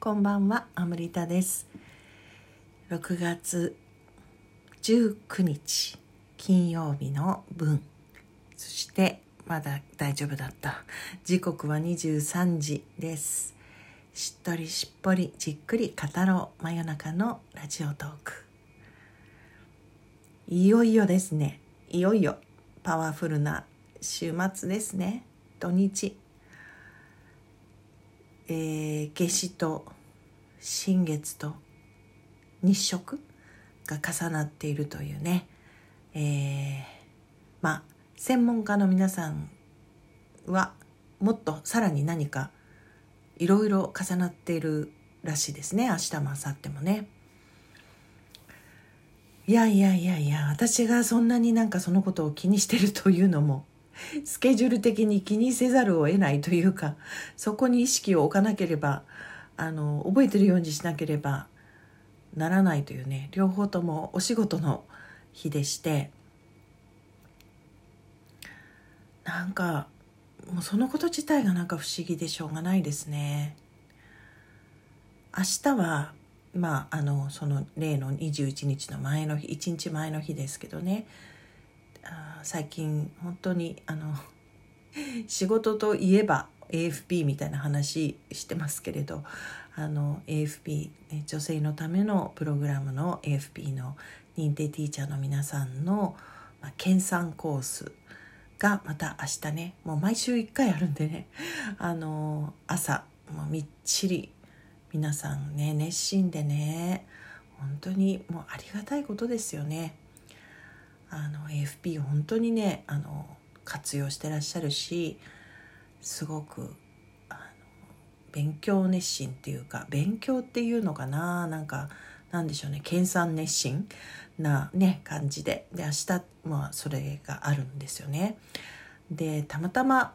こんばんは、アムリタです。6月19日金曜日の分。そしてまだ大丈夫だった。時刻は23時です。しっとりしっぽりじっくり語ろう真夜中のラジオトーク。いよいよですね。いよいよパワフルな週末ですね。土日。えー、夏至と新月と日食が重なっているというね、えー、まあ専門家の皆さんはもっとさらに何かいろいろ重なっているらしいですね明日も明後日もね。いやいやいやいや私がそんなになんかそのことを気にしてるというのも スケジュール的に気にせざるを得ないというかそこに意識を置かなければあの覚えてるようにしなければならないというね両方ともお仕事の日でしてなんかもうそのこと自体がなんか不思議でしょうがないですね。明日はまああのその例の21日の前の日1日前の日ですけどね最近本当にあの 仕事といえば AFP みたいな話してますけれどあの AFP 女性のためのプログラムの AFP の認定ティーチャーの皆さんの、まあ、研鑽コースがまた明日ねもう毎週1回あるんでねあの朝もうみっちり皆さんね熱心でね本当にもうありがたいことですよね。あの AFP 本当にねあの活用してらっしゃるしすごく勉強熱心っていうか勉強っていうのかななんかなんでしょうね研鑽熱心なね感じでで明日まあそれがあるんですよね。でたまたま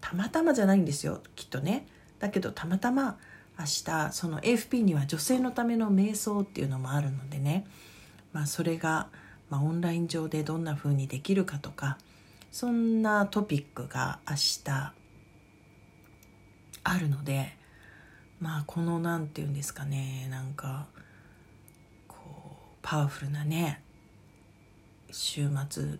たまたまじゃないんですよきっとね。だけどたまたま明日その AFP には女性のための瞑想っていうのもあるのでね、まあ、それが、まあ、オンライン上でどんな風にできるかとかそんなトピックが明日あるのでまあこの何て言うんですかねなんかこうパワフルなね週末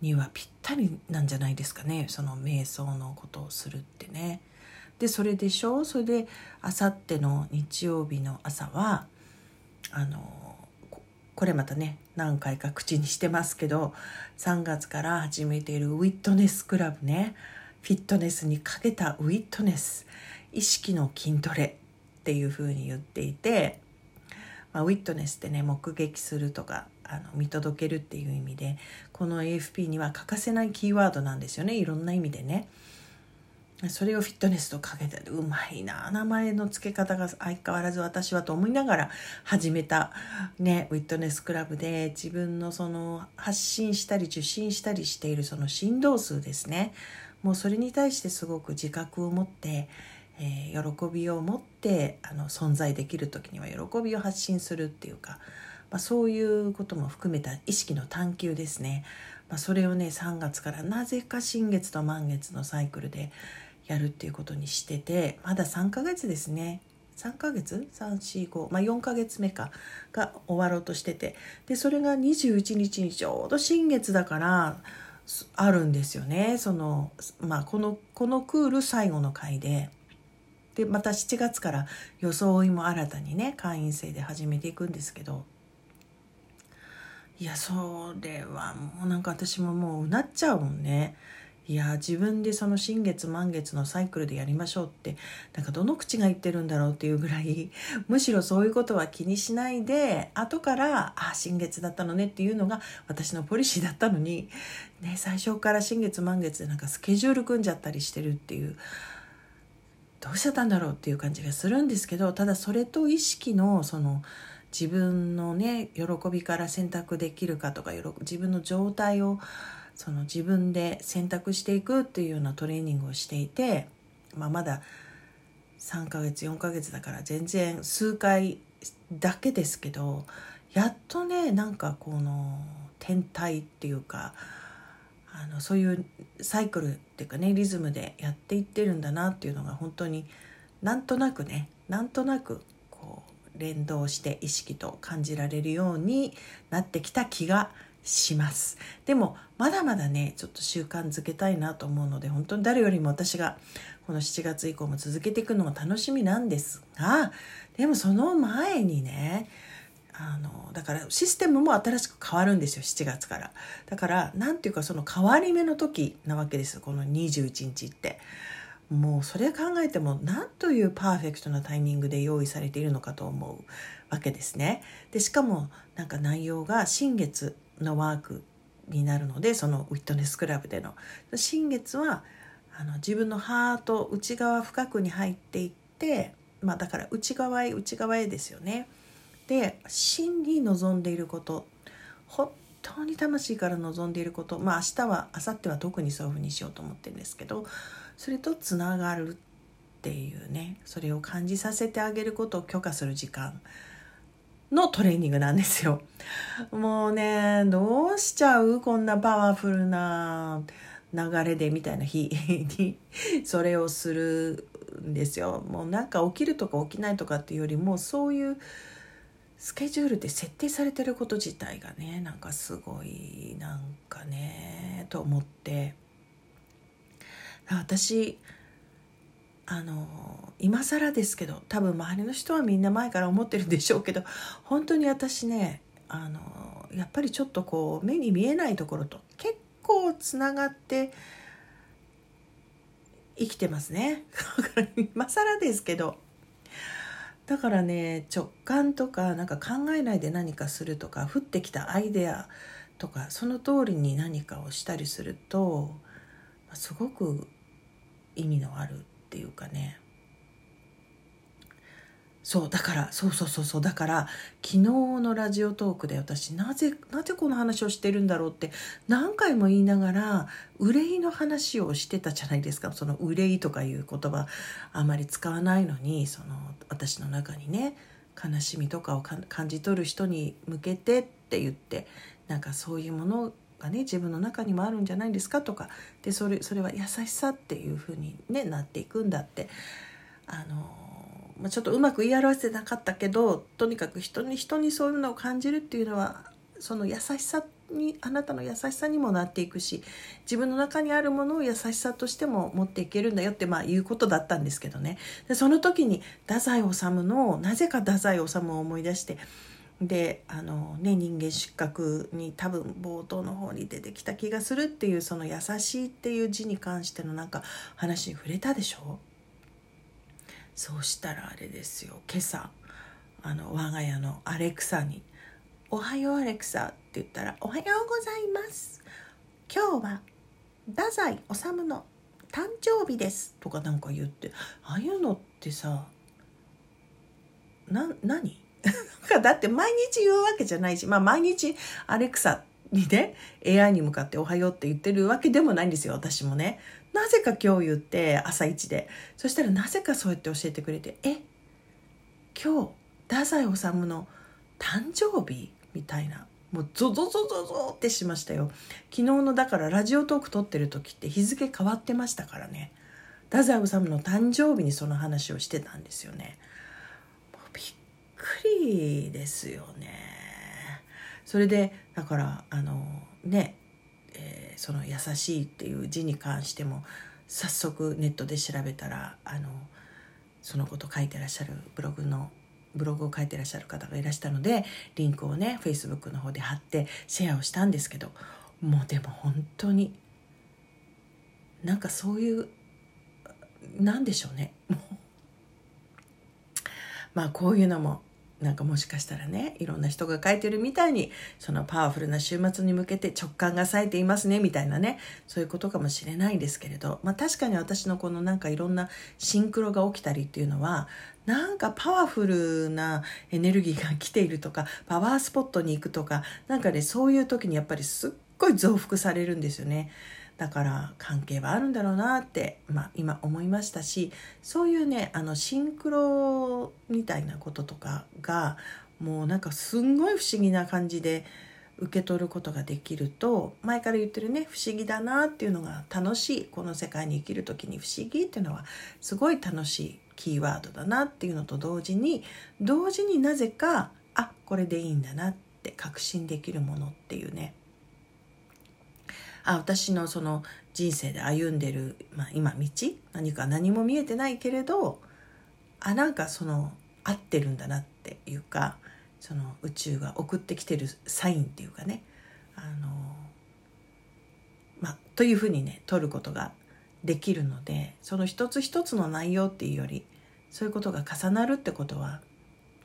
にはぴったりなんじゃないですかねその瞑想のことをするってね。でそれでしょ？それであさっての日曜日の朝はあのこれまたね何回か口にしてますけど3月から始めているウィットネスクラブねフィットネスにかけたウィットネス意識の筋トレっていうふうに言っていて、まあ、ウィットネスってね目撃するとかあの見届けるっていう意味でこの AFP には欠かせないキーワードなんですよねいろんな意味でね。それをフィットネスとかけてうまいな名前の付け方が相変わらず私はと思いながら始めた、ね、ウィットネスクラブで自分のその発信したり受信したりしているその振動数ですねもうそれに対してすごく自覚を持って、えー、喜びを持ってあの存在できる時には喜びを発信するっていうか、まあ、そういうことも含めた意識の探求ですね。まあ、それをね3月からなぜか新月と満月のサイクルでやるっていうことにしててまだ3ヶ月ですね。3ヶ月？345まあ4ヶ月目か。が終わろうとしてて。でそれが21日にちょうど新月だからあるんですよね。そのまあこのこのクール最後の回で。でまた7月から装いも新たにね会員制で始めていくんですけど。いやそれはもうなんか私ももううなっちゃうもんね。いや自分でその新月満月のサイクルでやりましょうってなんかどの口が言ってるんだろうっていうぐらい むしろそういうことは気にしないで後からあ新月だったのねっていうのが私のポリシーだったのに、ね、最初から新月満月でなんかスケジュール組んじゃったりしてるっていうどうしちゃったんだろうっていう感じがするんですけどただそれと意識のその自分のね喜びから選択できるかとか自分の状態をその自分で選択していくっていうようなトレーニングをしていて、まあ、まだ3ヶ月4ヶ月だから全然数回だけですけどやっとねなんかこの天体っていうかあのそういうサイクルっていうかねリズムでやっていってるんだなっていうのが本当になんとなくねなんとなくこう連動して意識と感じられるようになってきた気がします。でもまだまだねちょっと習慣づけたいなと思うので本当に誰よりも私がこの7月以降も続けていくのが楽しみなんですがでもその前にねあのだからシステムも新しく変わるんですよ7月から。だから何ていうかその変わり目の時なわけですこの21日って。もうそれ考えても何というパーフェクトなタイミングで用意されているのかと思うわけですね。でしかもなんか内容が新月のワークになるのでそのウィットネスクラブでの。新月はあの自分のハート内側深くに入っていってまあだから内側へ内側へですよね。で真に望んでいること。本当に魂から望んでいること。まあ明日は明後日は特にそういうふうにしようと思ってるんですけどそれとつながるっていうねそれを感じさせてあげることを許可する時間。のトレーニングなんですよ。もうねどうしちゃうこんなパワフルな流れでみたいな日に それをするんですよ。もうなんか起きるとか起きないとかっていうよりもそういうスケジュールで設定されてること自体がねなんかすごいなんかねと思って私あの今更ですけど多分周りの人はみんな前から思ってるんでしょうけど本当に私ねあのやっぱりちょっとこう目に見えないところと結構つながって生きてますね。今更ですけどだからね直感とかなんか考えないで何かするとか降ってきたアイデアとかその通りに何かをしたりするとすごく意味のあるっていうかね。そうだからそうそうそうそうだから昨日のラジオトークで私なぜなぜこの話をしてるんだろうって何回も言いながら憂いの話をしてたじゃないですか。その憂いとかいう言葉あまり使わないのにその私の中にね悲しみとかを感じ取る人に向けてって言ってなんかそういうものがね自分の中にもあるんじゃないですかとかでそれそれは優しさっていう風にねなっていくんだって。あのまあ、ちょっとうまく言い表せなかったけどとにかく人に人にそういうのを感じるっていうのはその優しさにあなたの優しさにもなっていくし自分の中にあるものを優しさとしても持っていけるんだよってまあいうことだったんですけどね。でその時に太宰治のなぜか太宰治を思い出してであのね人間失格に多分冒頭の方に出てきた気がするっていうその優しいっていう字に関してのなんか話に触れたでしょ？そうしたらあれですよ。今朝あの我が家のアレクサに「おはようアレクサ」って言ったら「おはようございます。今日は太宰治の誕生日です」とかなんか言ってああいうのってさな何？だって毎日言うわけじゃないしまあ毎日アレクサにね AI に向かって「おはよう」って言ってるわけでもないんですよ私もね。なぜか今日言って朝一で。そしたらなぜかそうやって教えてくれてえ今日太宰治の誕生日？みたいな。もうゾゾゾゾゾってしましたよ。昨日のだからラジオトーク撮ってる時って日付変わってましたからね。太宰治の誕生日にその話をしてたんですよね。りですよね。それでだからあのねえー、その「優しい」っていう字に関しても早速ネットで調べたらあのそのこと書いてらっしゃるブログのブログを書いてらっしゃる方がいらしたのでリンクをねフェイスブックの方で貼ってシェアをしたんですけどもうでも本当になんかそういうなんでしょうね。まあこういうのもなんかもしかしたらねいろんな人が書いてるみたいにそのパワフルな週末に向けて直感が冴えていますねみたいなねそういうことかもしれないんですけれど、まあ、確かに私のこのなんかいろんなシンクロが起きたりっていうのはなんかパワフルなエネルギーが来ているとかパワースポットに行くとかなんかねそういう時にやっぱりすっごい増幅されるんですよね。だから関係はあるんだろうなって、まあ、今思いましたしそういうねあのシンクロみたいなこととかがもうなんかすんごい不思議な感じで受け取ることができると前から言ってるね不思議だなっていうのが楽しいこの世界に生きる時に不思議っていうのはすごい楽しいキーワードだなっていうのと同時に同時になぜかあこれでいいんだなって確信できるものっていうねあ私のその人生で歩んでる、まあ、今道？何か何も見えてないけれどあなんかその合ってるんだなっていうかその宇宙が送ってきてるサインっていうかねあの、まあ、というふうにね取ることができるのでその一つ一つの内容っていうよりそういうことが重なるってことは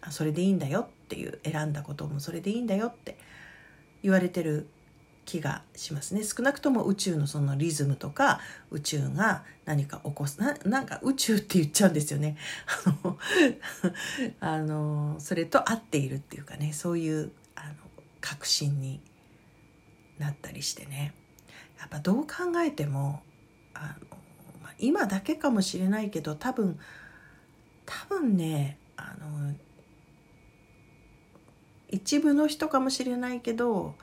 あそれでいいんだよっていう選んだこともそれでいいんだよって言われてる気がしますね。少なくとも宇宙のそのリズムとか宇宙が何か起こすななんか宇宙って言っちゃうんですよね。あの それと合っているっていうかね。そういうあの確信になったりしてね。やっぱどう考えてもあの、まあ、今だけかもしれないけど多分多分ねあの一部の人かもしれないけど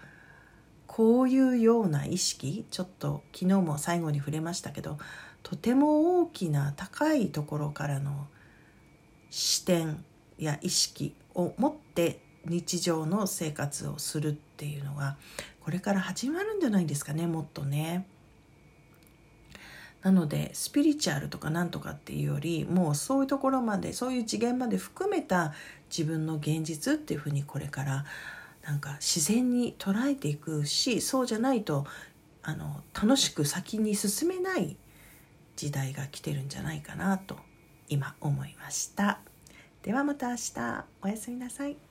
こういうような意識ちょっと昨日も最後に触れましたけどとても大きな高いところからの視点や意識を持って日常の生活をするっていうのがこれから始まるんじゃないですかねもっとね。なのでスピリチュアルとかなんとかっていうよりもうそういうところまでそういう次元まで含めた自分の現実っていうふうにこれからなんか自然に捉えていくしそうじゃないとあの楽しく先に進めない時代が来てるんじゃないかなと今思いました。ではまた明日おやすみなさい。